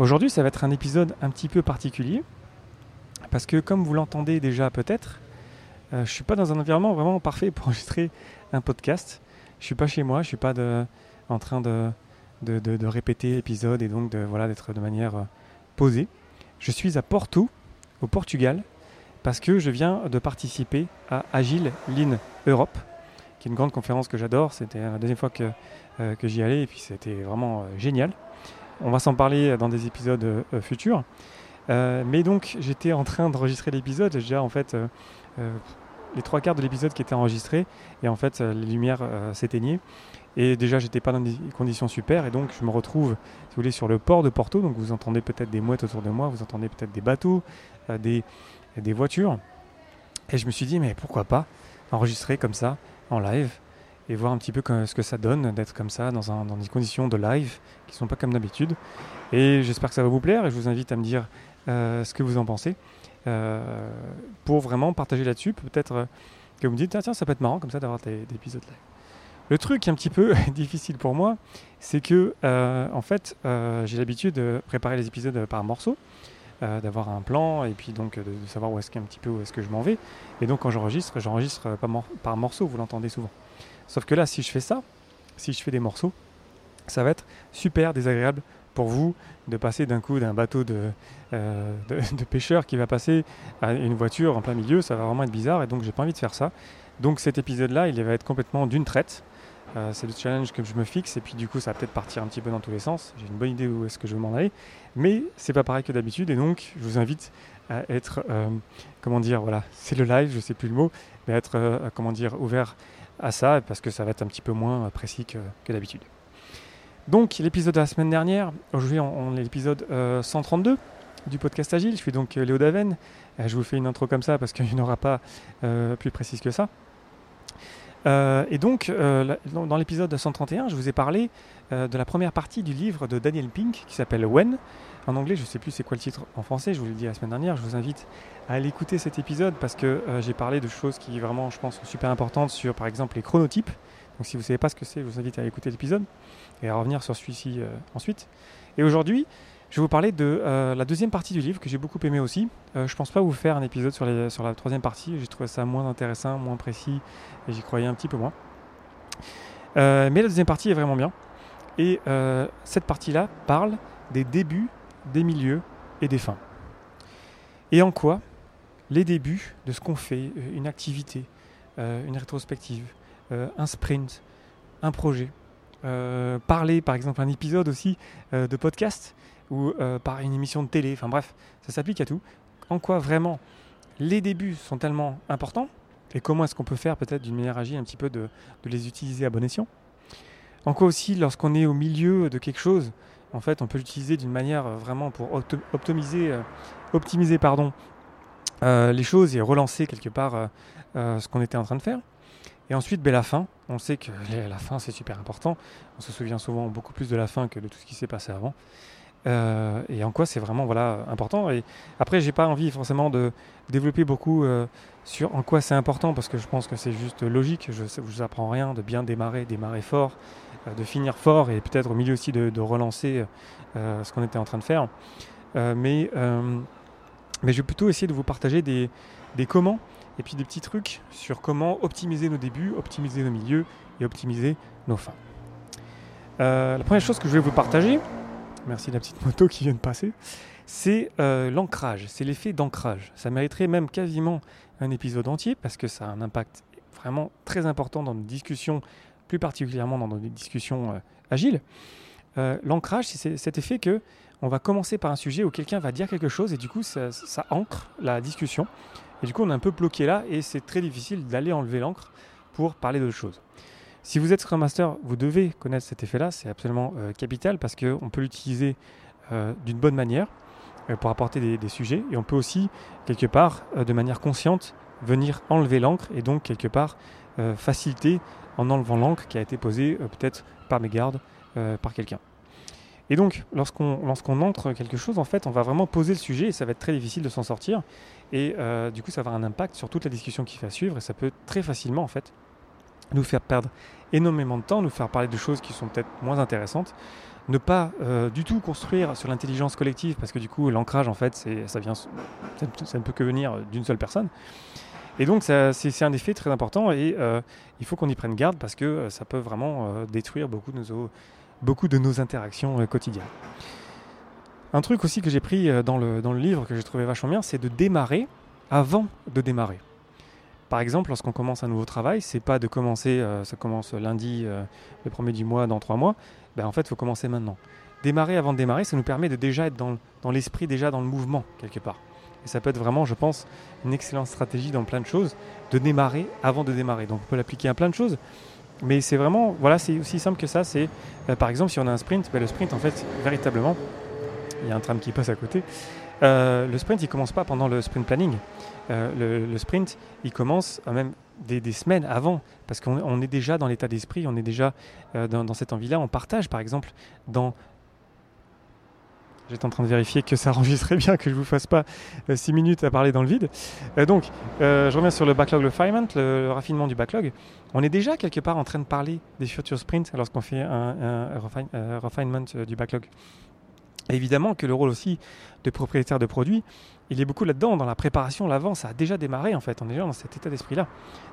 Aujourd'hui, ça va être un épisode un petit peu particulier parce que, comme vous l'entendez déjà peut-être, euh, je ne suis pas dans un environnement vraiment parfait pour enregistrer un podcast. Je ne suis pas chez moi, je ne suis pas en train de, répéter l'épisode et donc de voilà d'être de manière euh, posée. Je suis à Porto, au Portugal, parce que je viens de participer à Agile Lean Europe, qui est une grande conférence que j'adore. C'était la deuxième fois que, euh, que j'y allais et puis c'était vraiment génial. On va s'en parler dans des épisodes euh, futurs. Euh, mais donc j'étais en train d'enregistrer l'épisode. J'ai déjà en fait euh, les trois quarts de l'épisode qui étaient enregistrés et en fait les lumières s'éteignaient. Et déjà, j'étais pas dans des conditions super, et donc je me retrouve, sur le port de Porto. Donc vous entendez peut-être des mouettes autour de moi, vous entendez peut-être des bateaux, des, des voitures. Et je me suis dit, mais pourquoi pas enregistrer comme ça, en live, et voir un petit peu ce que ça donne d'être comme ça dans, un, dans, des conditions de live qui ne sont pas comme d'habitude. Et j'espère que ça va vous plaire et je vous invite à me dire euh, ce que vous en pensez euh, pour vraiment partager là-dessus. Peut-être euh, que vous me dites, ah, tiens, ça peut être marrant comme ça d'avoir des, des, épisodes live. Le truc un petit peu difficile pour moi, c'est que en fait, j'ai l'habitude de préparer les épisodes par morceaux. d'avoir un plan et puis donc de, savoir où est-ce qu'un petit peu où est-ce que je m'en vais et donc quand j'enregistre j'enregistre par, par morceaux vous l'entendez souvent Sauf que là, si je fais ça, si je fais des morceaux, ça va être super désagréable pour vous de passer d'un coup d'un bateau de, euh, de, pêcheurs qui va passer à une voiture en plein milieu, ça va vraiment être bizarre et donc j'ai pas envie de faire ça. Donc cet épisode-là, il va être complètement d'une traite. Euh, c'est le challenge que je me fixe et puis du coup ça va peut-être partir un petit peu dans tous les sens. J'ai une bonne idée où est-ce que je veux m'en aller, mais c'est pas pareil que d'habitude et donc je vous invite à être, euh, comment dire, voilà, c'est le live, je sais plus le mot, mais être, comment dire, ouvert à ça parce que ça va être un petit peu moins précis que, d'habitude. Donc l'épisode de la semaine dernière, aujourd'hui on, est l'épisode 132 euh, du podcast Agile, je suis donc euh, Léo Daven, euh, je vous fais une intro comme ça parce qu'il n'y en aura pas plus précise que ça. et donc dans l'épisode 131, je vous ai parlé de la première partie du livre de Daniel Pink qui s'appelle When. En anglais, je ne sais plus c'est quoi le titre en français, je vous l'ai dit la semaine dernière, je vous invite à aller écouter cet épisode parce que euh, j'ai parlé de choses qui vraiment, je pense, sont super importantes sur, par exemple, les chronotypes. Donc, si vous ne savez pas ce que c'est, je vous invite à écouter l'épisode et à revenir sur celui-ci euh, ensuite. Et aujourd'hui, je vais vous parler de euh, la deuxième partie du livre que j'ai beaucoup aimé aussi. je ne pense pas vous faire un épisode sur la troisième partie. J'ai trouvé ça moins intéressant, moins précis et j'y croyais un petit peu moins. mais la deuxième partie est vraiment bien. Et cette partie-là parle des débuts, des milieux et des fins. Et en quoi les débuts de ce qu'on fait, euh, une activité, euh, une rétrospective, euh, un sprint, un projet, parler par exemple un épisode aussi de podcast ou par une émission de télé, enfin bref, ça s'applique à tout. En quoi vraiment les débuts sont tellement importants et comment est-ce qu'on peut faire peut-être d'une manière agile un petit peu de, de, les utiliser à bon escient? En quoi aussi lorsqu'on est au milieu de quelque chose, en fait on peut l'utiliser d'une manière vraiment pour optimiser, optimiser pardon, euh, les choses et relancer quelque part euh, euh, ce qu'on était en train de faire. Et ensuite, ben, la fin. On sait que la fin, c'est super important. On se souvient souvent beaucoup plus de la fin que de tout ce qui s'est passé avant. et en quoi c'est vraiment voilà, important. Et après, j'ai pas envie forcément de développer beaucoup sur en quoi c'est important parce que je pense que c'est juste logique. Je ne vous apprends rien de bien démarrer, démarrer fort, de finir fort et peut-être au milieu aussi de, relancer ce qu'on était en train de faire. mais mais je vais plutôt essayer de vous partager des, comment et puis des petits trucs sur comment optimiser nos débuts, optimiser nos milieux et optimiser nos fins. Euh, la première chose que je vais vous partager, merci de la petite moto qui vient de passer, c'est euh, l'ancrage, c'est l'effet d'ancrage. Ça mériterait même quasiment un épisode entier parce que ça a un impact vraiment très important dans nos discussions, plus particulièrement dans nos discussions euh, agiles. L'ancrage, c'est cet effet que on va commencer par un sujet où quelqu'un va dire quelque chose et du coup ça, ancre la discussion. Et du coup on est un peu bloqué là et c'est très difficile d'aller enlever l'encre pour parler d'autre chose. Si vous êtes Scrum Master, vous devez connaître cet effet-là, c'est absolument euh, capital parce qu'on peut l'utiliser euh, d'une bonne manière euh, pour apporter des, sujets et on peut aussi quelque part de manière consciente venir enlever l'encre et donc quelque part faciliter en enlevant l'encre qui a été posée peut-être par mes gardes, par quelqu'un. Et donc, lorsqu'on lorsqu'on entre quelque chose, en fait, on va vraiment poser le sujet et ça va être très difficile de s'en sortir. Et euh, du coup, ça va avoir un impact sur toute la discussion qui va suivre et ça peut très facilement, en fait, nous faire perdre énormément de temps, nous faire parler de choses qui sont peut-être moins intéressantes, ne pas euh, du tout construire sur l'intelligence collective, parce que du coup, l'ancrage, en fait, ça, vient, ça, ne peut que venir d'une seule personne. Et donc, c'est un effet très important et euh, il faut qu'on y prenne garde parce que euh, ça peut vraiment détruire beaucoup de nos, interactions quotidiennes. Un truc aussi que j'ai pris dans le, livre que j'ai trouvé vachement bien, c'est de démarrer avant de démarrer. Par exemple, lorsqu'on commence un nouveau travail, c'est pas de commencer, ça commence lundi, le premier du mois, dans trois mois, ben, en fait, il faut commencer maintenant. Démarrer avant de démarrer, ça nous permet de déjà être dans l'esprit, déjà dans le mouvement, quelque part. Et ça peut être vraiment, je pense, une excellente stratégie dans plein de choses, de démarrer avant de démarrer. Donc on peut l'appliquer à plein de choses. Mais c'est vraiment, voilà, c'est aussi simple que ça. C'est, euh, par exemple, si on a un sprint, ben, le sprint, en fait, véritablement, il y a un tram qui passe à côté. Euh, le sprint, il commence pas pendant le sprint planning. Euh, le, sprint, il commence même des, semaines avant, parce qu'on est déjà dans l'état d'esprit, on est déjà dans, cette envie-là. On partage, par exemple, dans J'étais en train de vérifier que ça enregistrait bien, que je ne vous fasse pas 6 minutes à parler dans le vide. donc, je reviens sur le backlog refinement, le, raffinement du backlog. On est déjà quelque part en train de parler des futurs sprints lorsqu'on fait un refinement du backlog évidemment que le rôle aussi de propriétaire de produits, il est beaucoup là-dedans, dans la préparation, l'avant, ça a déjà démarré en fait, on est déjà dans cet état d'esprit-là.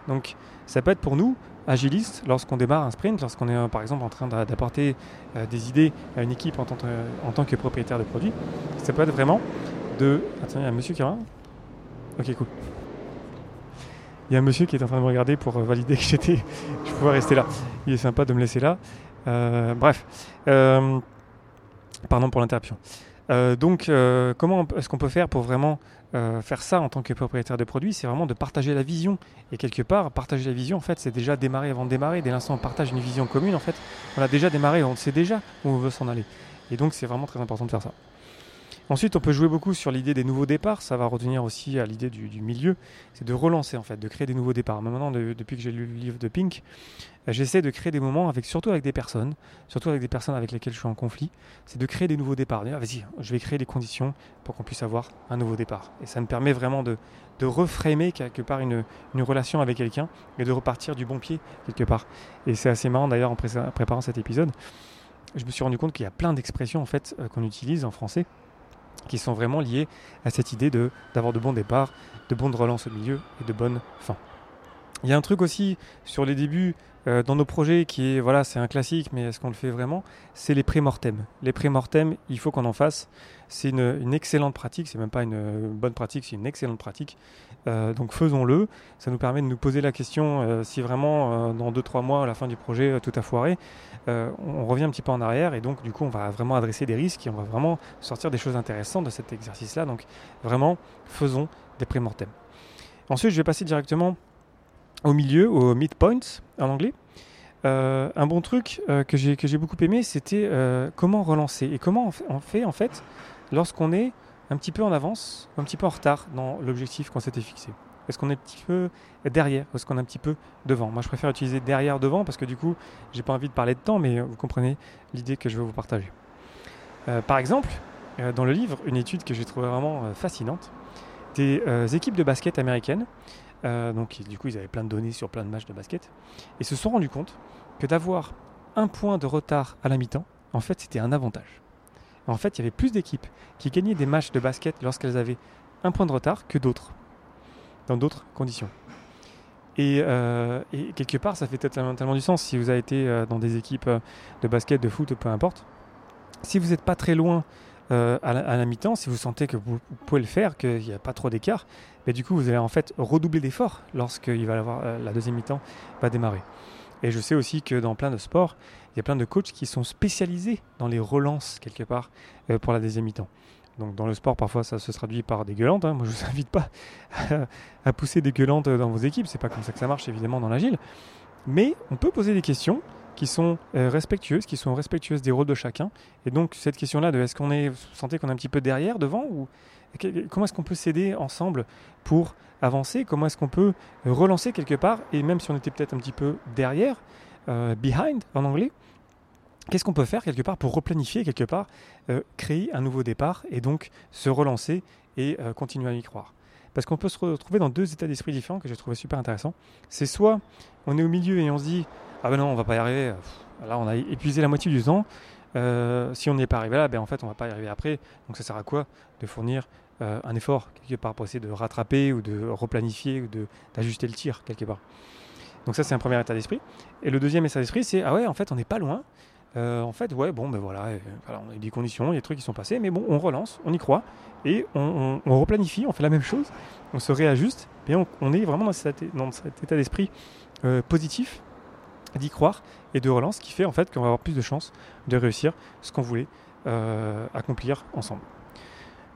Donc ça peut être pour nous, agilistes, lorsqu'on démarre un sprint, lorsqu'on est euh, par exemple en train d'apporter euh, des idées à une équipe en tant, que propriétaire de produits, ça peut être vraiment de... Attends, il y a un monsieur qui cool. Il y a un monsieur qui est en train de me regarder pour euh, valider que j'étais, je pouvais rester là. Il est sympa de me laisser là. bref. Pardon pour l'interruption. Euh, donc, euh, comment est-ce qu'on peut faire pour vraiment euh, faire ça en tant que propriétaire de produit? C'est vraiment de partager la vision. Et quelque part, partager la vision, en fait, c'est déjà démarrer avant de démarrer. Dès l'instant où on partage une vision commune, en fait, on a déjà démarré, on sait déjà où on veut s'en aller. Et donc, c'est vraiment très important de faire ça. Ensuite, on peut jouer beaucoup sur l'idée des nouveaux départs. Ça va revenir aussi à l'idée du, milieu. C'est de relancer, en fait, de créer des nouveaux départs. Maintenant, depuis que j'ai lu le livre de Pink, euh, j'essaie de créer des moments avec, surtout avec des personnes, surtout avec des personnes avec lesquelles je suis en conflit. C'est de créer des nouveaux départs. Vas-y, je vais créer les conditions pour qu'on puisse avoir un nouveau départ. Et ça me permet vraiment de, de reframer quelque part une, une relation avec quelqu'un et de repartir du bon pied quelque part. Et c'est assez marrant d'ailleurs en préparant cet épisode. Je me suis rendu compte qu'il y a plein d'expressions en fait euh, qu'on utilise en français qui sont vraiment liés à cette idée de, d'avoir de bons départs, de bonnes relances au milieu et de bonnes fins. Il y a un truc aussi sur les débuts euh, dans nos projets qui est, voilà, c'est un classique, mais est-ce qu'on le fait vraiment? C'est les pré-mortem. Les pré-mortem, il faut qu'on en fasse. C'est une, excellente pratique, c'est même pas une bonne pratique, c'est une excellente pratique. Euh, donc faisons-le. Ça nous permet de nous poser la question euh, si vraiment dans 2-3 mois, à la fin du projet, tout a foiré, on revient un petit peu en arrière et donc du coup on va vraiment adresser des risques et on va vraiment sortir des choses intéressantes de cet exercice-là. Donc vraiment, faisons des pré-mortem. Ensuite, je vais passer directement au milieu, au midpoint en anglais. Euh, un bon truc euh, que j'ai beaucoup aimé, c'était euh, comment relancer et comment on fait en fait lorsqu'on est un petit peu en avance, un petit peu en retard dans l'objectif qu'on s'était fixé. Est-ce qu'on est un petit peu derrière Est-ce qu'on est un petit peu devant? Moi, je préfère utiliser derrière, devant, parce que du coup, j'ai pas envie de parler de temps, mais vous comprenez l'idée que je veux vous partager. par exemple, dans le livre, une étude que j'ai trouvée vraiment fascinante, des équipes de basket américaines euh, donc du coup, ils avaient plein de données sur plein de matchs de basket. Et se sont rendus compte que d'avoir un point de retard à la mi-temps, en fait, c'était un avantage. En fait, il y avait plus d'équipes qui gagnaient des matchs de basket lorsqu'elles avaient un point de retard que d'autres, dans d'autres conditions. Et, euh, quelque part, ça fait tellement, du sens si vous avez été euh, dans des équipes de basket, de foot, peu importe. Si vous n'êtes pas très loin à la, mi-temps, si vous sentez que vous, pouvez le faire, qu'il n'y a pas trop d'écart, mais du coup, vous allez en fait redoubler d'efforts lorsqu'il va avoir euh, la deuxième mi-temps va démarrer. Et je sais aussi que dans plein de sports, il y a plein de coachs qui sont spécialisés dans les relances quelque part euh, pour la deuxième mi-temps. Donc dans le sport, parfois ça se traduit par des gueulantes. Hein. Moi, je vous invite pas à pousser des gueulantes dans vos équipes. C'est pas comme ça que ça marche évidemment dans l'agile. Mais on peut poser des questions qui sont euh, respectueuses, qui sont respectueuses des rôles de chacun. Et donc cette question-là de est-ce qu'on est, sentez qu'on est un petit peu derrière, devant, ou Comment est-ce qu'on peut s'aider ensemble pour avancer? Comment est-ce qu'on peut relancer quelque part? Et même si on était peut-être un petit peu derrière, euh, behind en anglais, qu'est-ce qu'on peut faire quelque part pour replanifier quelque part, euh, créer un nouveau départ et donc se relancer et continuer à y croire? Parce qu'on peut se retrouver dans deux états d'esprit différents que j'ai trouvé super intéressant. C'est soit on est au milieu et on se dit ah ben non on va pas y arriver, là on a épuisé la moitié du temps. Euh, si on n'y est pas arrivé là, ben en fait on va pas y arriver après. Donc ça sert à quoi de fournir euh, un effort quelque part pour essayer de rattraper ou de replanifier ou d'ajuster le tir quelque part. Donc ça c'est un premier état d'esprit. Et le deuxième état d'esprit c'est ah ouais en fait on n'est pas loin. Euh, en fait ouais bon ben voilà, voilà, on a eu des conditions, il y a des trucs qui sont passés, mais bon on relance, on y croit et on, replanifie, on fait la même chose, on se réajuste et on, est vraiment dans cet, état d'esprit positif d'y croire et de relance qui fait en fait qu'on va avoir plus de chances de réussir ce qu'on voulait accomplir ensemble.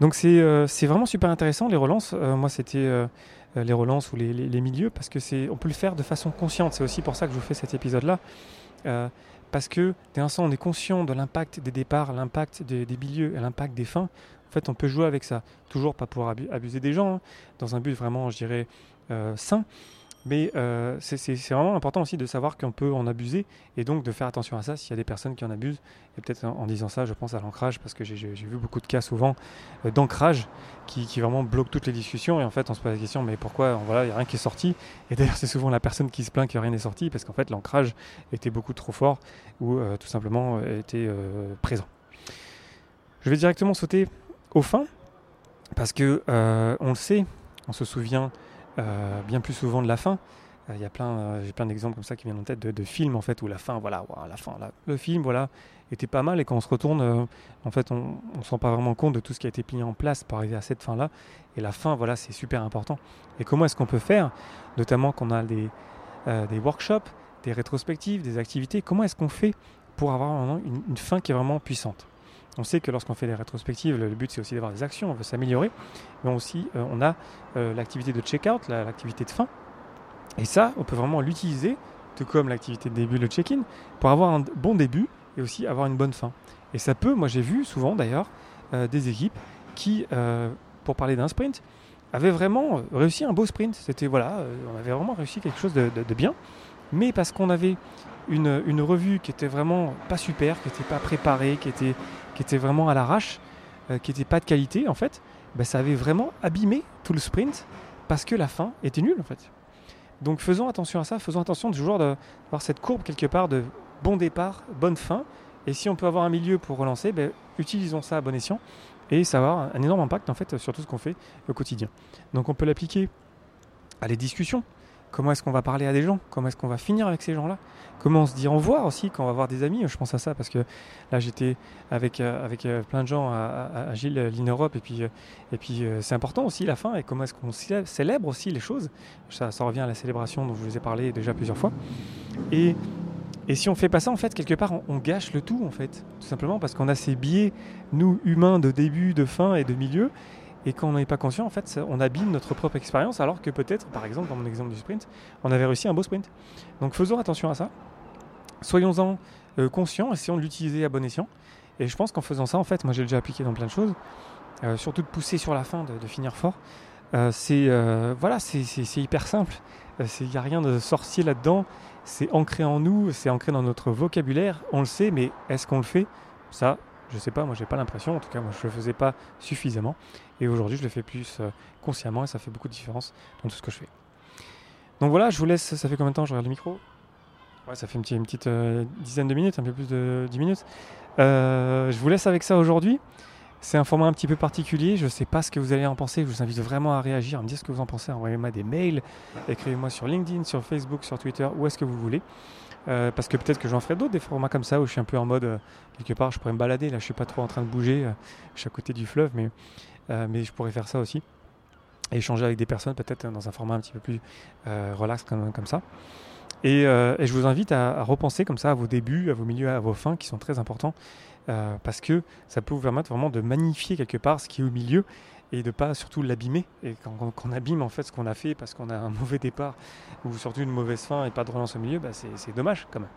Donc euh, c'est vraiment super intéressant les relances. Euh, moi c'était euh, les relances ou les, les, milieux parce que on peut le faire de façon consciente. C'est aussi pour ça que je vous fais cet épisode là. Parce que dès l'instant on est conscient de l'impact des départs, l'impact des, milieux et l'impact des fins, en fait on peut jouer avec ça. Toujours pas pouvoir abuser des gens, hein, dans un but vraiment je dirais sain. Mais euh, c'est vraiment important aussi de savoir qu'on peut en abuser et donc de faire attention à ça s'il y a des personnes qui en abusent. Et peut-être en, disant ça, je pense à l'ancrage parce que j'ai vu beaucoup de cas souvent euh, d'ancrage qui, vraiment bloquent toutes les discussions. Et en fait, on se pose la question, mais pourquoi voilà, il n'y a rien qui est sorti? Et d'ailleurs, c'est souvent la personne qui se plaint que rien n'est sorti parce qu'en fait, l'ancrage était beaucoup trop fort ou euh, tout simplement était présent. Je vais directement sauter au fin parce que on le sait, on se souvient euh, bien plus souvent de la fin. Euh, il y a plein, euh, j'ai plein d'exemples comme ça qui viennent en tête de, films en fait où la fin, voilà, la fin, le film, voilà, était pas mal et quand on se retourne, en fait, on, ne se rend pas vraiment compte de tout ce qui a été mis en place pour arriver à cette fin là. Et la fin, voilà, c'est super important. Et comment est-ce qu'on peut faire, notamment qu'on a des, des workshops, des rétrospectives, des activités, comment est-ce qu'on fait pour avoir une fin qui est vraiment puissante? On sait que lorsqu'on fait des rétrospectives, le but c'est aussi d'avoir des actions, on veut s'améliorer, mais aussi euh, on a euh, l'activité de check-out, l'activité de fin. Et ça, on peut vraiment l'utiliser, tout comme l'activité de début, le check-in, pour avoir un bon début et aussi avoir une bonne fin. Et ça peut, moi j'ai vu souvent d'ailleurs, euh, des équipes qui, pour parler d'un sprint, avaient vraiment réussi un beau sprint. C'était voilà, on avait vraiment réussi quelque chose de, bien, mais parce qu'on avait une, une, revue qui était vraiment pas super, qui n'était pas préparée, qui était qui était vraiment à l'arrache, euh, qui n'était pas de qualité en fait, bah, ça avait vraiment abîmé tout le sprint parce que la fin était nulle en fait. Donc faisons attention à ça, faisons attention toujours d'avoir cette courbe quelque part de bon départ, bonne fin. Et si on peut avoir un milieu pour relancer, bah, utilisons ça à bon escient et ça va avoir un énorme impact en fait sur tout ce qu'on fait au quotidien. Donc on peut l'appliquer à les discussions, Comment est-ce qu'on va parler à des gens? Comment est-ce qu'on va finir avec ces gens-là? Comment on se dit au revoir aussi quand on va voir des amis? Je pense à ça parce que là j'étais avec, euh, avec euh, plein de gens à, Gilles, Line Europe et puis, euh, et puis c'est important aussi la fin et comment est-ce qu'on célèbre aussi les choses. Ça, revient à la célébration dont je vous ai parlé déjà plusieurs fois. Et et si on fait pas ça, en fait, quelque part, on, gâche le tout, en fait. Tout simplement parce qu'on a ces biais, nous, humains, de début, de fin et de milieu. Et quand on n'est pas conscient, en fait, on abîme notre propre expérience, alors que peut-être, par exemple, dans mon exemple du sprint, on avait réussi un beau sprint. Donc faisons attention à ça. Soyons-en euh, conscients, essayons de l'utiliser à bon escient. Et je pense qu'en faisant ça, en fait, moi j'ai déjà appliqué dans plein de choses, euh, surtout de pousser sur la fin, de, finir fort. Euh, c'est voilà, c'est hyper simple. Il n'y a rien de sorcier là-dedans. C'est ancré en nous, c'est ancré dans notre vocabulaire. On le sait, mais est-ce qu'on le fait? Ça, je sais pas, moi j'ai pas l'impression, en tout cas moi je le faisais pas suffisamment. Et aujourd'hui je le fais plus euh, consciemment et ça fait beaucoup de différence dans tout ce que je fais. Donc voilà, je vous laisse, ça fait combien de temps Je regarde le micro? Ouais, ça fait une petite, euh, dizaine de minutes, un peu plus de 10 minutes. Euh, je vous laisse avec ça aujourd'hui. C'est un format un petit peu particulier, je ne sais pas ce que vous allez en penser, je vous invite vraiment à réagir, à me dire ce que vous en pensez, envoyez-moi des mails, écrivez-moi sur LinkedIn, sur Facebook, sur Twitter, où est-ce que vous voulez. Euh, parce que peut-être que j'en ferai d'autres, des formats comme ça, où je suis un peu en mode, euh, quelque part, je pourrais me balader, là je suis pas trop en train de bouger, euh, je suis à côté du fleuve, mais, mais je pourrais faire ça aussi. Échanger avec des personnes, peut-être dans un format un petit peu plus relax comme, comme ça. Et, et, je vous invite à, repenser comme ça à vos débuts, à vos milieux, à vos fins, qui sont très importants, parce que ça peut vous permettre vraiment de magnifier quelque part ce qui est au milieu et de pas surtout l'abîmer. Et quand, on abîme en fait ce qu'on a fait parce qu'on a un mauvais départ ou surtout une mauvaise fin et pas de relance au milieu, bah c'est dommage quand même.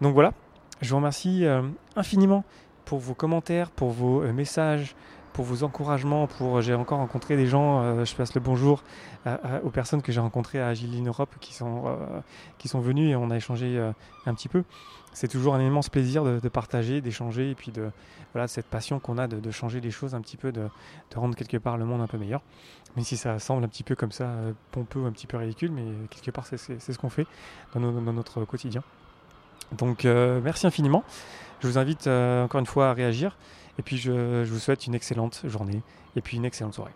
Donc voilà, je vous remercie euh, infiniment pour vos commentaires, pour vos euh, messages, pour vos encouragements. Pour j'ai encore rencontré des gens. je passe le bonjour aux personnes que j'ai rencontrées à Agile Europe qui sont qui sont venues et on a échangé un petit peu. C'est toujours un immense plaisir de, partager, d'échanger et puis de voilà cette passion qu'on a de, changer les choses un petit peu, de, rendre quelque part le monde un peu meilleur. Même si ça semble un petit peu comme ça pompeux, un petit peu ridicule, mais quelque part c'est ce qu'on fait dans, notre quotidien. Donc euh, merci infiniment. Je vous invite euh, encore une fois à réagir. Et puis je, vous souhaite une excellente journée et puis une excellente soirée.